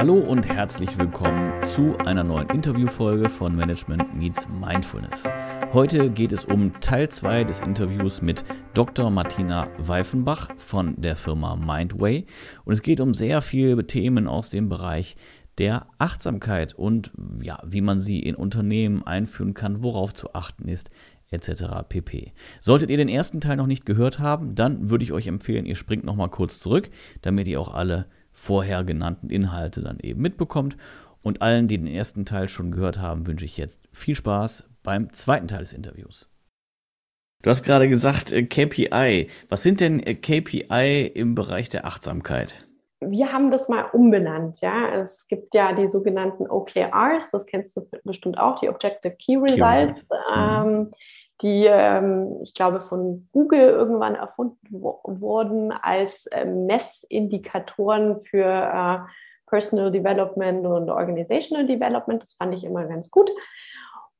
Hallo und herzlich willkommen zu einer neuen Interviewfolge von Management Meets Mindfulness. Heute geht es um Teil 2 des Interviews mit Dr. Martina Weifenbach von der Firma Mindway und es geht um sehr viele Themen aus dem Bereich der Achtsamkeit und ja, wie man sie in Unternehmen einführen kann, worauf zu achten ist, etc. pp. Solltet ihr den ersten Teil noch nicht gehört haben, dann würde ich euch empfehlen, ihr springt noch mal kurz zurück, damit ihr auch alle vorher genannten Inhalte dann eben mitbekommt. Und allen, die den ersten Teil schon gehört haben, wünsche ich jetzt viel Spaß beim zweiten Teil des Interviews. Du hast gerade gesagt äh, KPI. Was sind denn äh, KPI im Bereich der Achtsamkeit? Wir haben das mal umbenannt, ja. Es gibt ja die sogenannten OKRs, das kennst du bestimmt auch, die Objective Key Results. Key Results. Mhm. Die, ähm, ich glaube, von Google irgendwann erfunden wurden als äh, Messindikatoren für äh, Personal Development und Organizational Development. Das fand ich immer ganz gut.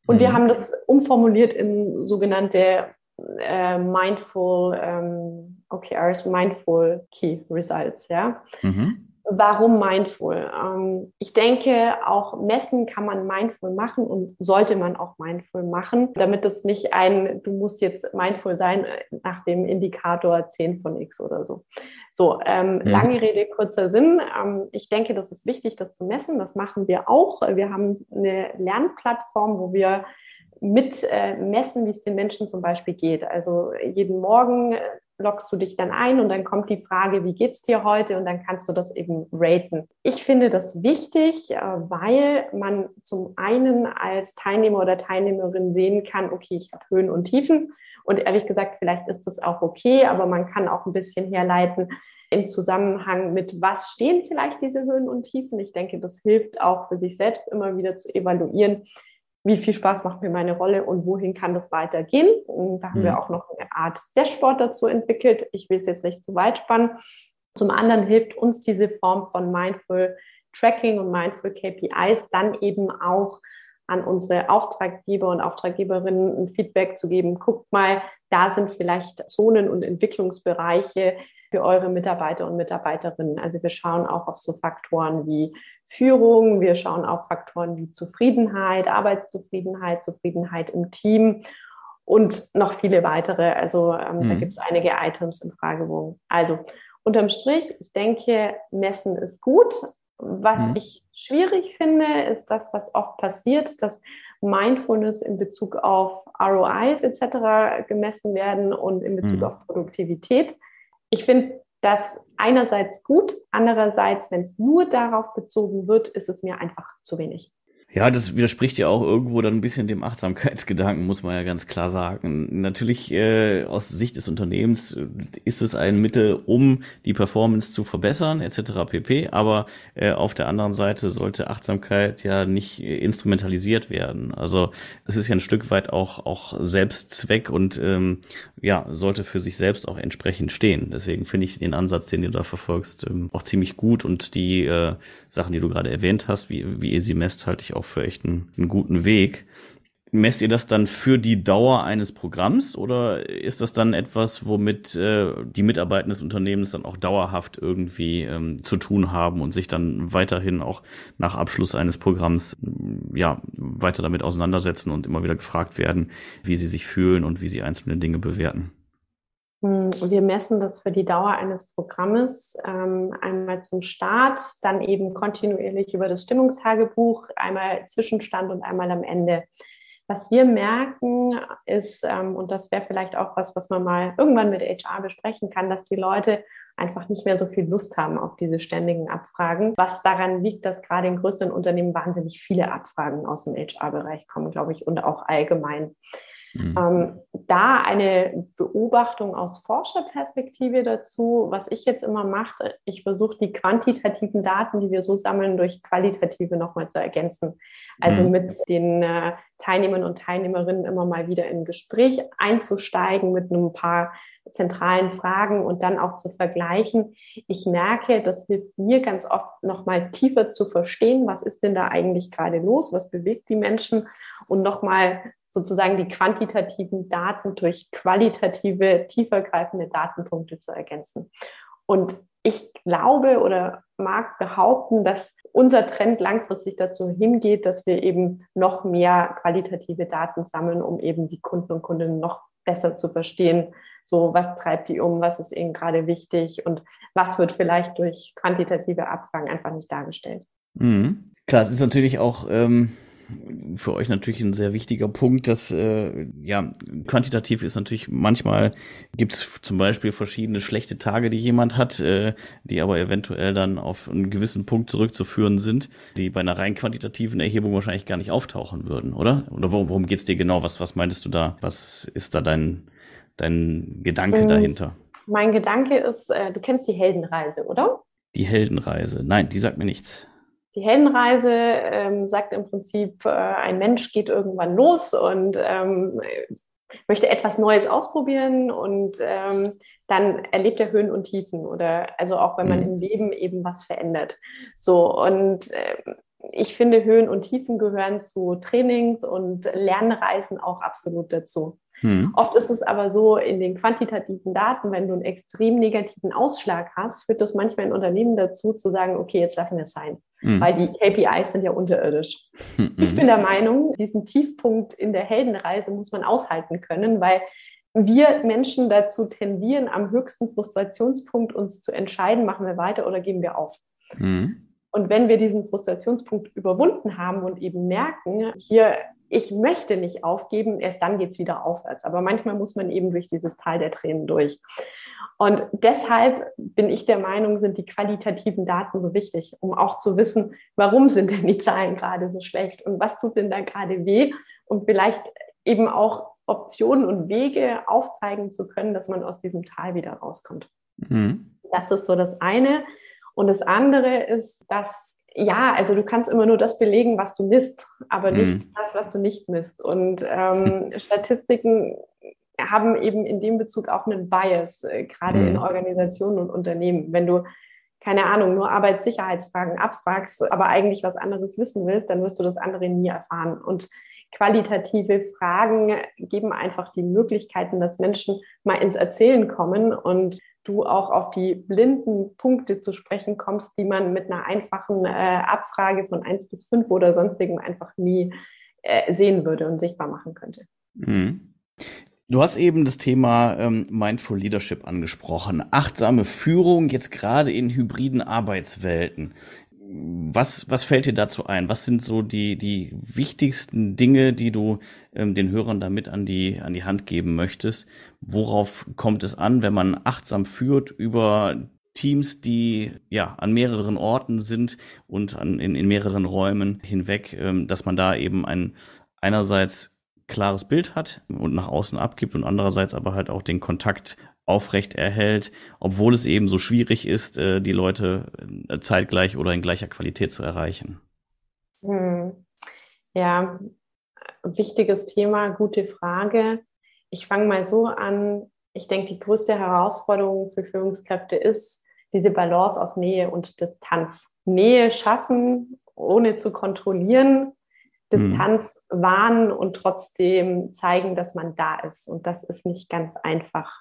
Und mhm. wir haben das umformuliert in sogenannte äh, Mindful ähm, OKRs, Mindful Key Results. Ja. Mhm. Warum mindful? Ähm, ich denke, auch messen kann man mindful machen und sollte man auch mindful machen, damit es nicht ein, du musst jetzt mindful sein äh, nach dem Indikator 10 von X oder so. So, ähm, mhm. lange Rede, kurzer Sinn. Ähm, ich denke, das ist wichtig, das zu messen. Das machen wir auch. Wir haben eine Lernplattform, wo wir mit äh, messen, wie es den Menschen zum Beispiel geht. Also jeden Morgen loggst du dich dann ein und dann kommt die Frage, wie geht's dir heute? Und dann kannst du das eben raten. Ich finde das wichtig, äh, weil man zum einen als Teilnehmer oder Teilnehmerin sehen kann, okay, ich habe Höhen und Tiefen. Und ehrlich gesagt, vielleicht ist das auch okay, aber man kann auch ein bisschen herleiten im Zusammenhang mit, was stehen vielleicht diese Höhen und Tiefen. Ich denke, das hilft auch für sich selbst immer wieder zu evaluieren, wie viel Spaß macht mir meine Rolle und wohin kann das weitergehen. Und da haben mhm. wir auch noch eine Art Dashboard dazu entwickelt. Ich will es jetzt nicht zu weit spannen. Zum anderen hilft uns diese Form von Mindful Tracking und Mindful KPIs dann eben auch an unsere Auftraggeber und Auftraggeberinnen ein Feedback zu geben. Guckt mal, da sind vielleicht Zonen und Entwicklungsbereiche für eure Mitarbeiter und Mitarbeiterinnen. Also wir schauen auch auf so Faktoren wie Führung. Wir schauen auf Faktoren wie Zufriedenheit, Arbeitszufriedenheit, Zufriedenheit im Team und noch viele weitere. Also ähm, mhm. da gibt es einige Items im Fragebogen. Also unterm Strich, ich denke, Messen ist gut. Was mhm. ich schwierig finde, ist das, was oft passiert, dass Mindfulness in Bezug auf ROIs etc. gemessen werden und in Bezug mhm. auf Produktivität. Ich finde, das einerseits gut, andererseits, wenn es nur darauf bezogen wird, ist es mir einfach zu wenig. Ja, das widerspricht ja auch irgendwo dann ein bisschen dem Achtsamkeitsgedanken, muss man ja ganz klar sagen. Natürlich äh, aus Sicht des Unternehmens äh, ist es ein Mittel, um die Performance zu verbessern, etc. pp. Aber äh, auf der anderen Seite sollte Achtsamkeit ja nicht äh, instrumentalisiert werden. Also es ist ja ein Stück weit auch auch Selbstzweck und ähm, ja sollte für sich selbst auch entsprechend stehen. Deswegen finde ich den Ansatz, den du da verfolgst, ähm, auch ziemlich gut und die äh, Sachen, die du gerade erwähnt hast, wie wie ihr sie messt, halte ich auch für echt einen, einen guten Weg. Messt ihr das dann für die Dauer eines Programms oder ist das dann etwas, womit äh, die Mitarbeiter des Unternehmens dann auch dauerhaft irgendwie ähm, zu tun haben und sich dann weiterhin auch nach Abschluss eines Programms ja weiter damit auseinandersetzen und immer wieder gefragt werden, wie sie sich fühlen und wie sie einzelne Dinge bewerten? Hm, wir messen das für die Dauer eines Programmes ähm, einmal zum Start, dann eben kontinuierlich über das Stimmungstagebuch, einmal Zwischenstand und einmal am Ende. Was wir merken ist, ähm, und das wäre vielleicht auch was, was man mal irgendwann mit HR besprechen kann, dass die Leute einfach nicht mehr so viel Lust haben auf diese ständigen Abfragen. Was daran liegt, dass gerade in größeren Unternehmen wahnsinnig viele Abfragen aus dem HR-Bereich kommen, glaube ich, und auch allgemein. Mhm. Ähm, da eine Beobachtung aus Forscherperspektive dazu, was ich jetzt immer mache, ich versuche die quantitativen Daten, die wir so sammeln, durch qualitative nochmal zu ergänzen. Also mhm. mit den äh, Teilnehmern und Teilnehmerinnen immer mal wieder in ein Gespräch einzusteigen mit ein paar zentralen Fragen und dann auch zu vergleichen. Ich merke, das hilft mir ganz oft nochmal tiefer zu verstehen, was ist denn da eigentlich gerade los, was bewegt die Menschen und nochmal sozusagen die quantitativen Daten durch qualitative, tiefergreifende Datenpunkte zu ergänzen. Und ich glaube oder mag behaupten, dass unser Trend langfristig dazu hingeht, dass wir eben noch mehr qualitative Daten sammeln, um eben die Kunden und Kundinnen noch besser zu verstehen. So, was treibt die um, was ist ihnen gerade wichtig und was wird vielleicht durch quantitative Abfragen einfach nicht dargestellt. Mhm. Klar, es ist natürlich auch ähm, für euch natürlich ein sehr wichtiger Punkt, dass äh, ja quantitativ ist natürlich manchmal gibt es zum Beispiel verschiedene schlechte Tage, die jemand hat, äh, die aber eventuell dann auf einen gewissen Punkt zurückzuführen sind, die bei einer rein quantitativen Erhebung wahrscheinlich gar nicht auftauchen würden, oder? Oder worum, worum geht's dir genau? Was was meintest du da? Was ist da dein dein Gedanke ähm, dahinter? Mein Gedanke ist, äh, du kennst die Heldenreise, oder? Die Heldenreise. Nein, die sagt mir nichts. Die Heldenreise ähm, sagt im Prinzip, äh, ein Mensch geht irgendwann los und ähm, möchte etwas Neues ausprobieren und ähm, dann erlebt er Höhen und Tiefen oder also auch wenn man mhm. im Leben eben was verändert. So und äh, ich finde, Höhen und Tiefen gehören zu Trainings und Lernreisen auch absolut dazu. Hm. Oft ist es aber so, in den quantitativen Daten, wenn du einen extrem negativen Ausschlag hast, führt das manchmal ein Unternehmen dazu, zu sagen, okay, jetzt lassen wir es sein, hm. weil die KPIs sind ja unterirdisch. Hm. Ich bin der Meinung, diesen Tiefpunkt in der Heldenreise muss man aushalten können, weil wir Menschen dazu tendieren, am höchsten Frustrationspunkt uns zu entscheiden, machen wir weiter oder geben wir auf. Hm. Und wenn wir diesen Frustrationspunkt überwunden haben und eben merken, hier ich möchte nicht aufgeben, erst dann geht es wieder aufwärts. Aber manchmal muss man eben durch dieses Tal der Tränen durch. Und deshalb bin ich der Meinung, sind die qualitativen Daten so wichtig, um auch zu wissen, warum sind denn die Zahlen gerade so schlecht und was tut denn da gerade weh und vielleicht eben auch Optionen und Wege aufzeigen zu können, dass man aus diesem Tal wieder rauskommt. Mhm. Das ist so das eine. Und das andere ist, dass ja, also du kannst immer nur das belegen, was du misst, aber nicht mhm. das, was du nicht misst. Und ähm, Statistiken haben eben in dem Bezug auch einen Bias, äh, gerade mhm. in Organisationen und Unternehmen. Wenn du, keine Ahnung, nur Arbeitssicherheitsfragen abfragst, aber eigentlich was anderes wissen willst, dann wirst du das andere nie erfahren. Und qualitative Fragen geben einfach die Möglichkeiten, dass Menschen mal ins Erzählen kommen und du auch auf die blinden Punkte zu sprechen kommst, die man mit einer einfachen äh, Abfrage von eins bis fünf oder sonstigem einfach nie äh, sehen würde und sichtbar machen könnte. Mhm. Du hast eben das Thema ähm, Mindful Leadership angesprochen. Achtsame Führung jetzt gerade in hybriden Arbeitswelten was, was fällt dir dazu ein? Was sind so die, die wichtigsten Dinge, die du ähm, den Hörern damit an die, an die Hand geben möchtest? Worauf kommt es an, wenn man achtsam führt über Teams, die ja an mehreren Orten sind und an, in, in mehreren Räumen hinweg, ähm, dass man da eben ein einerseits klares Bild hat und nach außen abgibt und andererseits aber halt auch den Kontakt aufrecht erhält, obwohl es eben so schwierig ist, äh, die Leute äh, zeitgleich oder in gleicher Qualität zu erreichen? Hm. Ja, wichtiges Thema, gute Frage. Ich fange mal so an. Ich denke, die größte Herausforderung für Führungskräfte ist diese Balance aus Nähe und Distanz. Nähe schaffen, ohne zu kontrollieren, Distanz hm. wahren und trotzdem zeigen, dass man da ist. Und das ist nicht ganz einfach.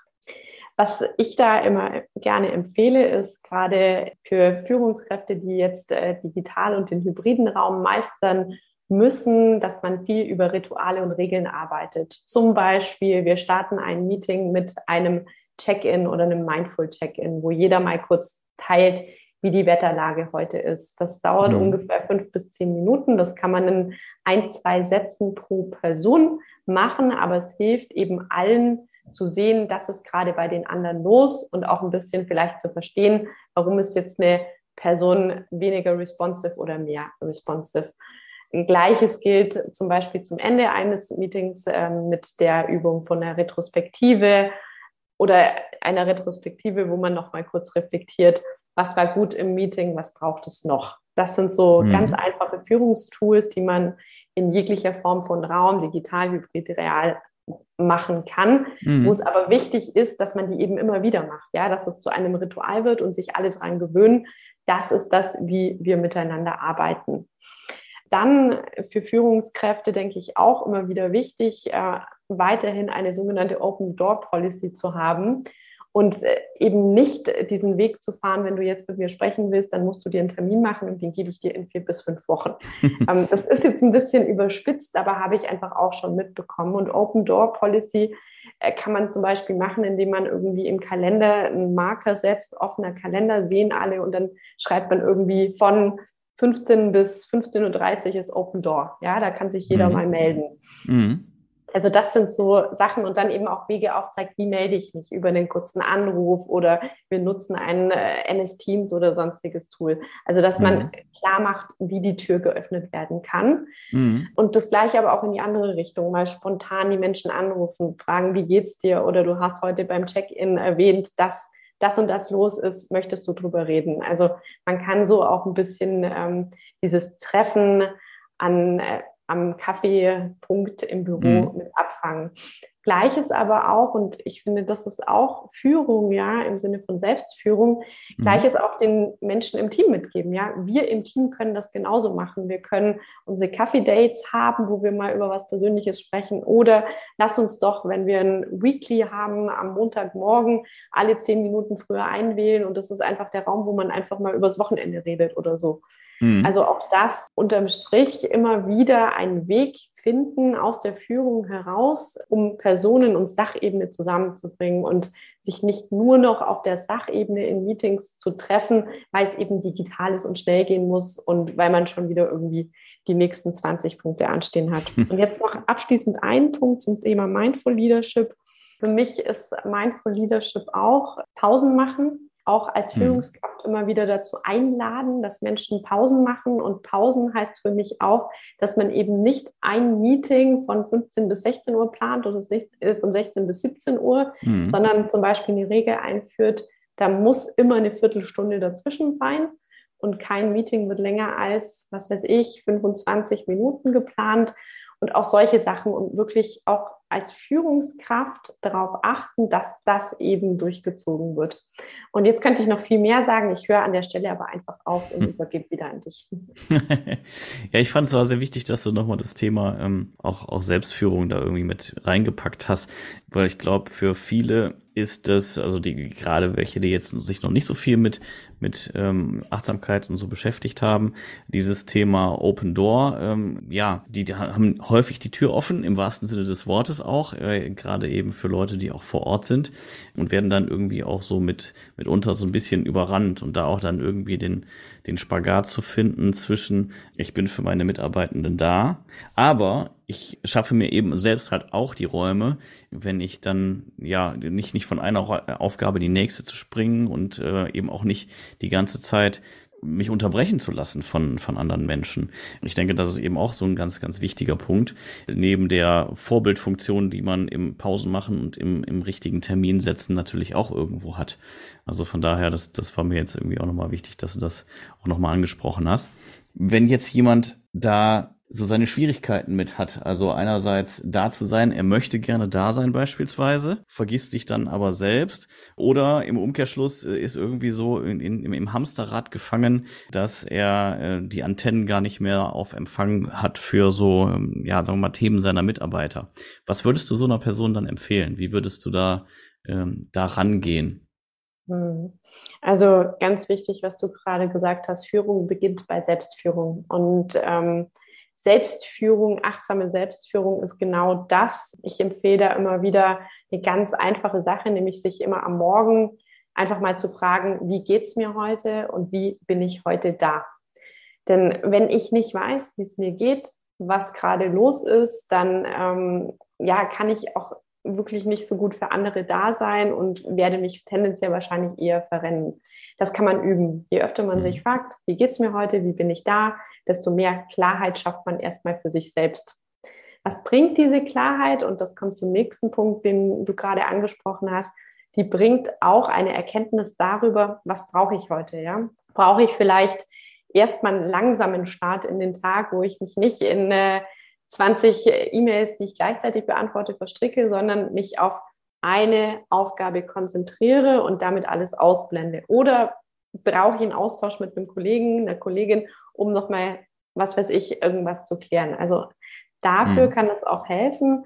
Was ich da immer gerne empfehle, ist gerade für Führungskräfte, die jetzt äh, digital und den hybriden Raum meistern müssen, dass man viel über Rituale und Regeln arbeitet. Zum Beispiel, wir starten ein Meeting mit einem Check-in oder einem Mindful Check-in, wo jeder mal kurz teilt, wie die Wetterlage heute ist. Das dauert mhm. ungefähr fünf bis zehn Minuten. Das kann man in ein, zwei Sätzen pro Person machen, aber es hilft eben allen, zu sehen, das ist gerade bei den anderen los und auch ein bisschen vielleicht zu verstehen, warum ist jetzt eine Person weniger responsive oder mehr responsive. Gleiches gilt zum Beispiel zum Ende eines Meetings äh, mit der Übung von der Retrospektive oder einer Retrospektive, wo man noch mal kurz reflektiert, was war gut im Meeting, was braucht es noch. Das sind so mhm. ganz einfache Führungstools, die man in jeglicher Form von Raum, digital, hybrid, real machen kann, mhm. wo es aber wichtig ist, dass man die eben immer wieder macht, ja, dass es zu einem Ritual wird und sich alle daran gewöhnen. Das ist das, wie wir miteinander arbeiten. Dann für Führungskräfte denke ich auch immer wieder wichtig, äh, weiterhin eine sogenannte Open Door Policy zu haben Und äh, eben nicht diesen Weg zu fahren, wenn du jetzt mit mir sprechen willst, dann musst du dir einen Termin machen und den gebe ich dir in vier bis fünf Wochen. Ähm, das ist jetzt ein bisschen überspitzt, aber habe ich einfach auch schon mitbekommen. Und Open Door Policy äh, kann man zum Beispiel machen, indem man irgendwie im Kalender einen Marker setzt, offener Kalender, sehen alle und dann schreibt man irgendwie von 15 bis 15.30 Uhr ist Open Door. Ja, da kann sich jeder mhm. mal melden. Mhm. Also das sind so Sachen und dann eben auch Wege aufzeigt, wie melde ich mich über einen kurzen Anruf oder wir nutzen ein äh, MS Teams oder sonstiges Tool. Also dass man mhm. klar macht, wie die Tür geöffnet werden kann. Mhm. Und das gleiche aber auch in die andere Richtung, mal spontan die Menschen anrufen, fragen, wie geht's dir? Oder du hast heute beim Check-in erwähnt, dass das und das los ist, möchtest du drüber reden? Also man kann so auch ein bisschen ähm, dieses Treffen an äh, am Kaffeepunkt im Büro mhm. mit abfangen. Gleiches aber auch, und ich finde, das ist auch Führung, ja, im Sinne von Selbstführung, mhm. Gleiches auch den Menschen im Team mitgeben, ja. Wir im Team können das genauso machen. Wir können unsere Kaffee-Dates haben, wo wir mal über was Persönliches sprechen. Oder lass uns doch, wenn wir ein Weekly haben, am Montagmorgen alle zehn Minuten früher einwählen. Und das ist einfach der Raum, wo man einfach mal übers Wochenende redet oder so. Mhm. Also auch das unterm Strich immer wieder einen Weg finden aus der Führung heraus, um Personen und Sachebene zusammenzubringen und sich nicht nur noch auf der Sachebene in Meetings zu treffen, weil es eben digital ist und schnell gehen muss und weil man schon wieder irgendwie die nächsten 20 Punkte anstehen hat. Und jetzt noch abschließend ein Punkt zum Thema Mindful Leadership. Für mich ist Mindful Leadership auch Pausen machen, auch als mhm. Führungskraft immer wieder dazu einladen, dass Menschen Pausen machen. Und Pausen heißt für mich auch, dass man eben nicht ein Meeting von 15 bis 16 Uhr plant oder äh, von 16 bis 17 Uhr, mhm. sondern zum Beispiel eine Regel einführt, da muss immer eine Viertelstunde dazwischen sein und kein Meeting wird länger als, was weiß ich, 25 Minuten geplant und auch solche Sachen und wirklich auch als Führungskraft darauf achten, dass das eben durchgezogen wird. Und jetzt könnte ich noch viel mehr sagen. Ich höre an der Stelle aber einfach auf und hm. übergebe wieder an dich. ja, ich fand es war sehr wichtig, dass du nochmal das Thema ähm, auch, auch Selbstführung da irgendwie mit reingepackt hast, weil ich glaube, für viele ist das, also die gerade welche, die jetzt sich noch nicht so viel mit mit ähm, Achtsamkeit und so beschäftigt haben, dieses Thema Open Door, ähm, ja, die, die haben häufig die Tür offen im wahrsten Sinne des Wortes auch, äh, gerade eben für Leute, die auch vor Ort sind und werden dann irgendwie auch so mit mitunter so ein bisschen überrannt und da auch dann irgendwie den den Spagat zu finden zwischen ich bin für meine Mitarbeitenden da, aber ich schaffe mir eben selbst halt auch die Räume, wenn ich dann ja nicht nicht von einer Aufgabe die nächste zu springen und äh, eben auch nicht die ganze Zeit mich unterbrechen zu lassen von, von anderen Menschen. Ich denke, das ist eben auch so ein ganz, ganz wichtiger Punkt. Neben der Vorbildfunktion, die man im Pausen machen und im, im richtigen Termin setzen natürlich auch irgendwo hat. Also von daher, das, das war mir jetzt irgendwie auch nochmal wichtig, dass du das auch nochmal angesprochen hast. Wenn jetzt jemand da so seine Schwierigkeiten mit hat. Also einerseits da zu sein, er möchte gerne da sein beispielsweise, vergisst sich dann aber selbst oder im Umkehrschluss äh, ist irgendwie so in, in, im Hamsterrad gefangen, dass er äh, die Antennen gar nicht mehr auf Empfang hat für so, ähm, ja, sagen wir mal, Themen seiner Mitarbeiter. Was würdest du so einer Person dann empfehlen? Wie würdest du da, ähm, da rangehen? Hm. Also ganz wichtig, was du gerade gesagt hast, Führung beginnt bei Selbstführung. Und ähm, Selbstführung, achtsame Selbstführung ist genau das. Ich empfehle da immer wieder eine ganz einfache Sache, nämlich sich immer am Morgen einfach mal zu fragen, wie geht's mir heute und wie bin ich heute da? Denn wenn ich nicht weiß, wie es mir geht, was gerade los ist, dann ähm, ja, kann ich auch wirklich nicht so gut für andere da sein und werde mich tendenziell wahrscheinlich eher verrennen. Das kann man üben. Je öfter man mhm. sich fragt, wie geht's mir heute, wie bin ich da, desto mehr Klarheit schafft man erstmal für sich selbst. Was bringt diese Klarheit? Und das kommt zum nächsten Punkt, den du gerade angesprochen hast. Die bringt auch eine Erkenntnis darüber, was brauche ich heute, ja? Brauche ich vielleicht erstmal einen langsamen Start in den Tag, wo ich mich nicht in äh, 20 E-Mails, die ich gleichzeitig beantworte, verstricke, sondern mich auf eine Aufgabe konzentriere und damit alles ausblende. Oder brauche ich einen Austausch mit einem Kollegen, einer Kollegin, um nochmal, was weiß ich, irgendwas zu klären. Also dafür mhm. kann es auch helfen.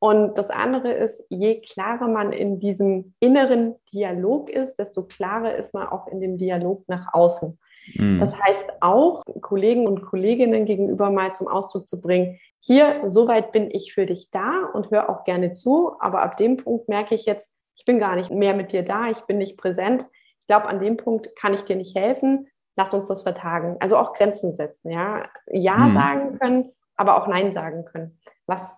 Und das andere ist, je klarer man in diesem inneren Dialog ist, desto klarer ist man auch in dem Dialog nach außen. Mhm. Das heißt auch, Kollegen und Kolleginnen gegenüber mal zum Ausdruck zu bringen, hier, soweit bin ich für dich da und höre auch gerne zu, aber ab dem Punkt merke ich jetzt, ich bin gar nicht mehr mit dir da, ich bin nicht präsent. Ich glaube, an dem Punkt kann ich dir nicht helfen. Lass uns das vertagen. Also auch Grenzen setzen, ja. Ja mhm. sagen können, aber auch Nein sagen können. Was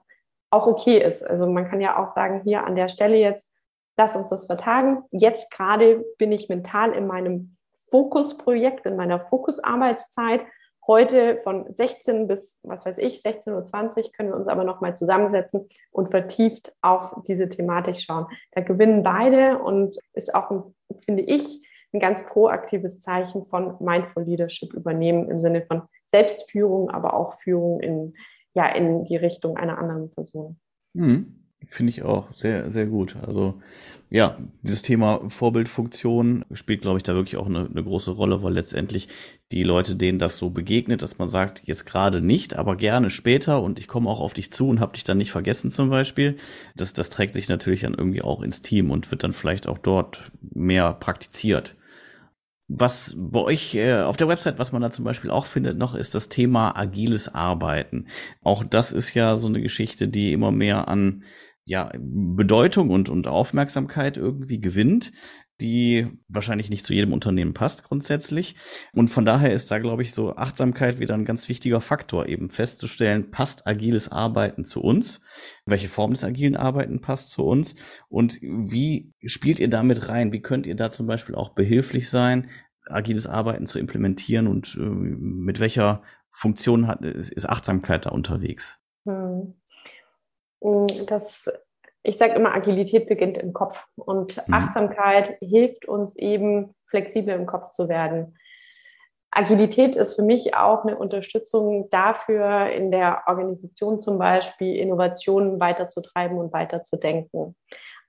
auch okay ist. Also man kann ja auch sagen, hier an der Stelle jetzt, lass uns das vertagen. Jetzt gerade bin ich mental in meinem Fokusprojekt, in meiner Fokusarbeitszeit. Heute von 16 bis, was weiß ich, 16.20 Uhr können wir uns aber nochmal zusammensetzen und vertieft auf diese Thematik schauen. Da gewinnen beide und ist auch, finde ich, ein ganz proaktives Zeichen von Mindful Leadership übernehmen im Sinne von Selbstführung, aber auch Führung in, ja, in die Richtung einer anderen Person. Mhm. Finde ich auch sehr, sehr gut. Also ja, dieses Thema Vorbildfunktion spielt, glaube ich, da wirklich auch eine, eine, große Rolle, weil letztendlich die Leute, denen das so begegnet, dass man sagt, jetzt gerade nicht, aber gerne später und ich komme auch auf dich zu und habe dich dann nicht vergessen zum Beispiel, das, das trägt sich natürlich dann irgendwie auch ins Team und wird dann vielleicht auch dort mehr praktiziert. Was bei euch äh, auf der Website, was man da zum Beispiel auch findet noch, ist das Thema agiles Arbeiten. Auch das ist ja so eine Geschichte, die immer mehr an ja, Bedeutung und, und Aufmerksamkeit irgendwie gewinnt, die wahrscheinlich nicht zu jedem Unternehmen passt grundsätzlich. Und von daher ist da, glaube ich, so Achtsamkeit wieder ein ganz wichtiger Faktor, eben festzustellen, passt agiles Arbeiten zu uns? Welche Form des agilen Arbeiten passt zu uns? Und wie spielt ihr damit rein? Wie könnt ihr da zum Beispiel auch behilflich sein, agiles Arbeiten zu implementieren und äh, mit welcher Funktion hat, ist, ist Achtsamkeit da unterwegs? Hm. Mm, das, ich sage immer, Agilität beginnt im Kopf und mhm. Achtsamkeit hilft uns eben, flexibel im Kopf zu werden. Agilität ist für mich auch eine Unterstützung dafür, in der Organisation zum Beispiel Innovationen weiterzutreiben und weiterzudenken.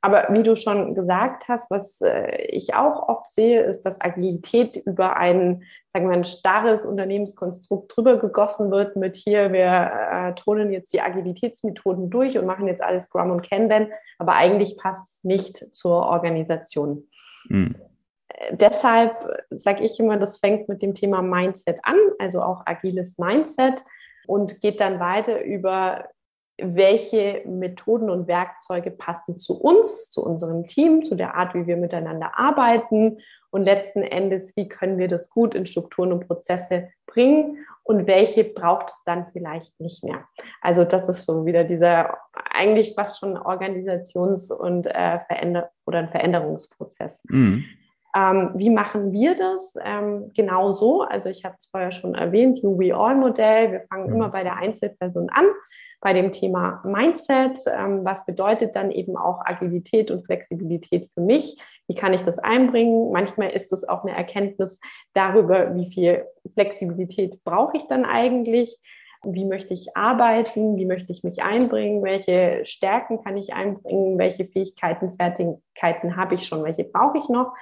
Aber wie du schon gesagt hast, was äh, ich auch oft sehe, ist, dass Agilität über ein, sagen wir, ein starres Unternehmenskonstrukt drüber gegossen wird mit hier, wir äh, tonen jetzt die Agilitätsmethoden durch und machen jetzt alles Scrum und Kanban, aber eigentlich passt es nicht zur Organisation. Mhm. Deshalb sage ich immer, das fängt mit dem Thema Mindset an, also auch agiles Mindset und geht dann weiter über welche Methoden und Werkzeuge passen zu uns, zu unserem Team, zu der Art, wie wir miteinander arbeiten und letzten Endes, wie können wir das gut in Strukturen und Prozesse bringen und welche braucht es dann vielleicht nicht mehr. Also das ist so wieder dieser eigentlich fast schon Organisations- und äh, Veränder oder ein Veränderungsprozess. Mhm. Ähm, wie machen wir das? Ähm, genau so. Also ich habe es vorher schon erwähnt, You We All Modell. Wir fangen mhm. immer bei der Einzelperson an bei dem Thema Mindset. Ähm, was bedeutet dann eben auch Agilität und Flexibilität für mich? Wie kann ich das einbringen? Manchmal ist es auch eine Erkenntnis darüber, wie viel Flexibilität brauche ich dann eigentlich? Wie möchte ich arbeiten? Wie möchte ich mich einbringen? Welche Stärken kann ich einbringen? Welche Fähigkeiten, Fertigkeiten habe ich schon? Welche brauche ich noch?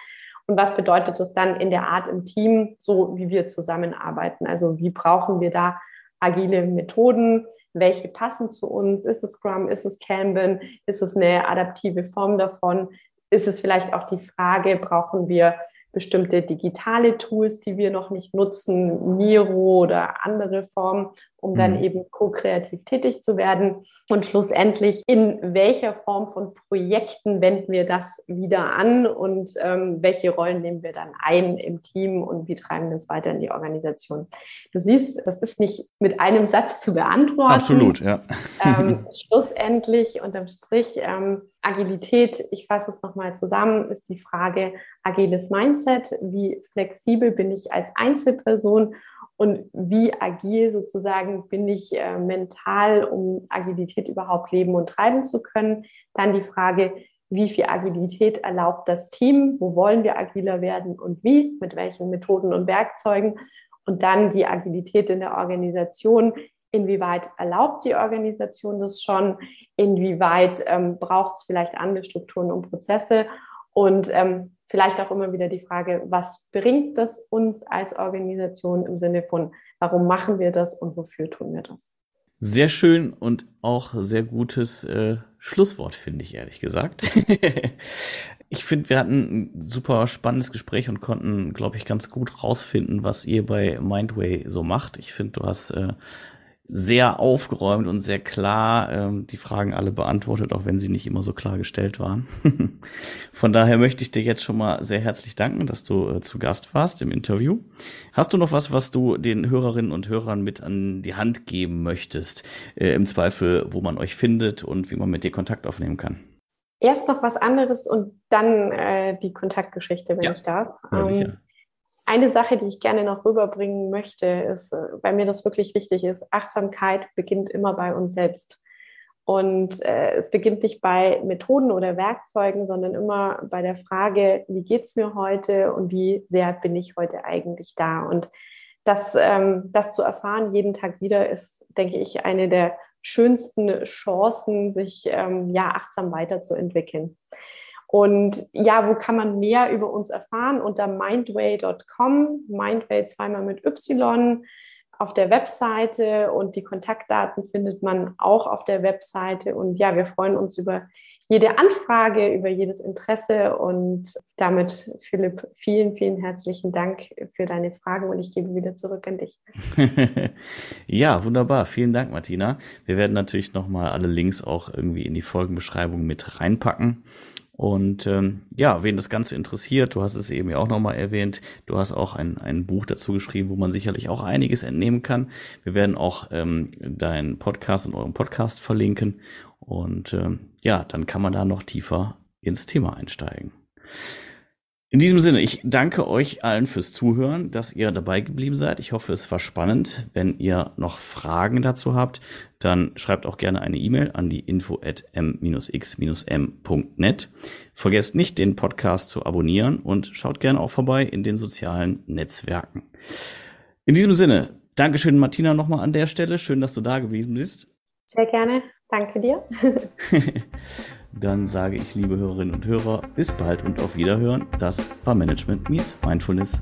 Und was bedeutet das dann in der Art im Team, so wie wir zusammenarbeiten? Also wie brauchen wir da agile Methoden? welche passen zu uns. Ist es Scrum, ist es Kanban, ist es eine adaptive Form davon? Ist es vielleicht auch die Frage, brauchen wir bestimmte digitale Tools, die wir noch nicht nutzen, Miro oder andere Formen, um dann mhm. eben ko-kreativ tätig zu werden. Und schlussendlich, in welcher Form von Projekten wenden wir das wieder an und ähm, welche Rollen nehmen wir dann ein im Team und wie treiben wir es weiter in die Organisation? Du siehst, das ist nicht mit einem Satz zu beantworten. Absolut, ja. Ähm, schlussendlich, unterm Strich, ähm, Agilität, ich fasse es nochmal zusammen, ist die Frage agiles Mindset. Wie flexibel bin ich als Einzelperson und wie agil sozusagen bin ich äh, mental, um Agilität überhaupt leben und treiben zu können. Dann die Frage, wie viel Agilität erlaubt das Team? Wo wollen wir agiler werden und wie? Mit welchen Methoden und Werkzeugen? Und dann die Agilität in der Organisation inwieweit erlaubt die Organisation das schon, inwieweit ähm, braucht es vielleicht andere Strukturen und Prozesse und ähm, vielleicht auch immer wieder die Frage, was bringt das uns als Organisation im Sinne von, warum machen wir das und wofür tun wir das? Sehr schön und auch sehr gutes äh, Schlusswort, finde ich, ehrlich gesagt. ich finde, wir hatten ein super spannendes Gespräch und konnten, glaube ich, ganz gut rausfinden, was ihr bei Mindway so macht. Ich finde, du hast äh, sehr aufgeräumt und sehr klar ähm, die Fragen alle beantwortet, auch wenn sie nicht immer so klar gestellt waren. Von daher möchte ich dir jetzt schon mal sehr herzlich danken, dass du äh, zu Gast warst im Interview. Hast du noch was, was du den Hörerinnen und Hörern mit an die Hand geben möchtest? Äh, Im Zweifel, wo man euch findet und wie man mit dir Kontakt aufnehmen kann? Erst noch was anderes und dann äh, die Kontaktgeschichte, wenn ja. ich darf. Ja, sicher. Eine Sache, die ich gerne noch rüberbringen möchte, ist, äh, weil mir das wirklich wichtig ist, Achtsamkeit beginnt immer bei uns selbst. Und äh, es beginnt nicht bei Methoden oder Werkzeugen, sondern immer bei der Frage, wie geht es mir heute und wie sehr bin ich heute eigentlich da? Und das, ähm, das zu erfahren jeden Tag wieder ist, denke ich, eine der schönsten Chancen, sich ähm, ja achtsam weiterzuentwickeln. Und ja, wo kann man mehr über uns erfahren? Unter mindway.com, mindway zweimal mit Y auf der Webseite und die Kontaktdaten findet man auch auf der Webseite. Und ja, wir freuen uns über jede Anfrage, über jedes Interesse. Und damit, Philipp, vielen, vielen herzlichen Dank für deine Fragen und ich gebe wieder zurück an dich. ja, wunderbar. Vielen Dank, Martina. Wir werden natürlich nochmal alle Links auch irgendwie in die Folgenbeschreibung mit reinpacken. Und ähm, ja, wen das Ganze interessiert, du hast es eben ja auch nochmal erwähnt, du hast auch ein, ein Buch dazu geschrieben, wo man sicherlich auch einiges entnehmen kann. Wir werden auch ähm, deinen Podcast und euren Podcast verlinken. Und ähm, ja, dann kann man da noch tiefer ins Thema einsteigen. In diesem Sinne, ich danke euch allen fürs Zuhören, dass ihr dabei geblieben seid. Ich hoffe, es war spannend. Wenn ihr noch Fragen dazu habt, dann schreibt auch gerne eine E-Mail an die info at m-x-m.net. Vergesst nicht, den Podcast zu abonnieren und schaut gerne auch vorbei in den sozialen Netzwerken. In diesem Sinne, Dankeschön, Martina, nochmal an der Stelle. Schön, dass du da gewesen bist. Sehr gerne. Danke dir. Dann sage ich, liebe Hörerinnen und Hörer, bis bald und auf Wiederhören. Das war Management Meets Mindfulness.